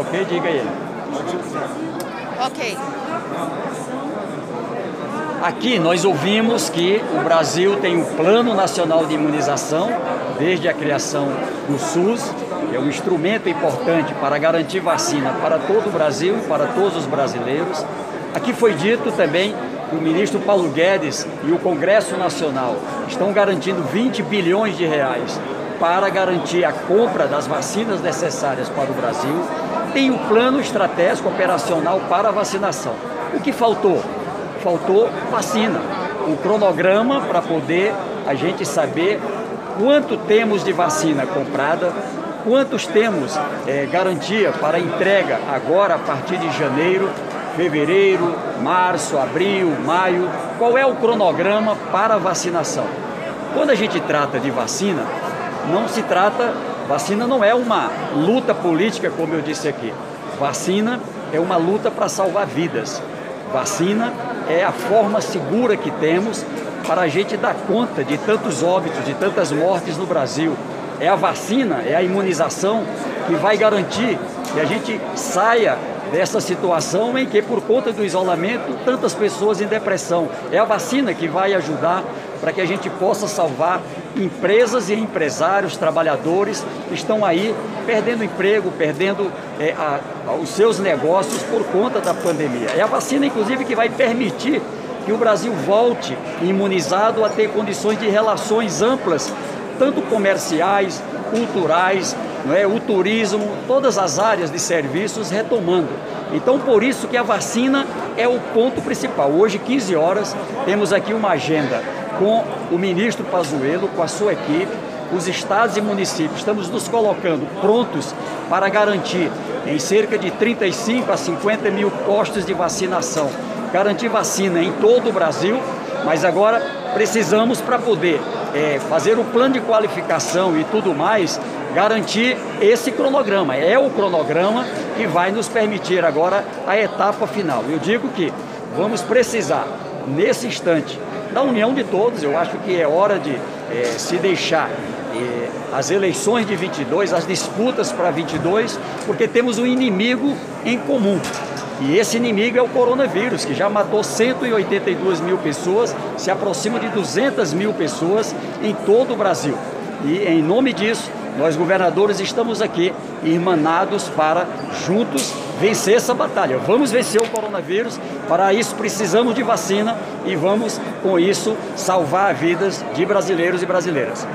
ok? Diga aí. Ok. Aqui nós ouvimos que o Brasil tem um Plano Nacional de Imunização, desde a criação do SUS, que é um instrumento importante para garantir vacina para todo o Brasil e para todos os brasileiros. Aqui foi dito também que o ministro Paulo Guedes e o Congresso Nacional estão garantindo 20 bilhões de reais para garantir a compra das vacinas necessárias para o Brasil. Tem o plano estratégico operacional para a vacinação. O que faltou? Faltou vacina, um cronograma para poder a gente saber quanto temos de vacina comprada, quantos temos é, garantia para entrega agora a partir de janeiro, fevereiro, março, abril, maio, qual é o cronograma para a vacinação. Quando a gente trata de vacina, não se trata, vacina não é uma luta política, como eu disse aqui. Vacina é uma luta para salvar vidas. Vacina é a forma segura que temos para a gente dar conta de tantos óbitos, de tantas mortes no Brasil. É a vacina, é a imunização que vai garantir que a gente saia dessa situação em que, por conta do isolamento, tantas pessoas em depressão. É a vacina que vai ajudar para que a gente possa salvar empresas e empresários, trabalhadores que estão aí perdendo emprego, perdendo é, a, a, os seus negócios por conta da pandemia. É a vacina, inclusive, que vai permitir que o Brasil volte imunizado a ter condições de relações amplas, tanto comerciais, culturais, não é? o turismo, todas as áreas de serviços retomando. Então, por isso que a vacina é o ponto principal. Hoje, 15 horas, temos aqui uma agenda com o ministro Pazuello, com a sua equipe, os estados e municípios. Estamos nos colocando prontos para garantir em cerca de 35 a 50 mil postos de vacinação. Garantir vacina em todo o Brasil, mas agora precisamos para poder é, fazer o plano de qualificação e tudo mais, garantir esse cronograma. É o cronograma que vai nos permitir agora a etapa final. Eu digo que vamos precisar, nesse instante, da união de todos. Eu acho que é hora de é, se deixar as eleições de 22, as disputas para 22, porque temos um inimigo em comum. E esse inimigo é o coronavírus, que já matou 182 mil pessoas, se aproxima de 200 mil pessoas em todo o Brasil. E em nome disso, nós governadores estamos aqui irmanados para juntos vencer essa batalha. Vamos vencer o coronavírus, para isso precisamos de vacina e vamos com isso salvar vidas de brasileiros e brasileiras.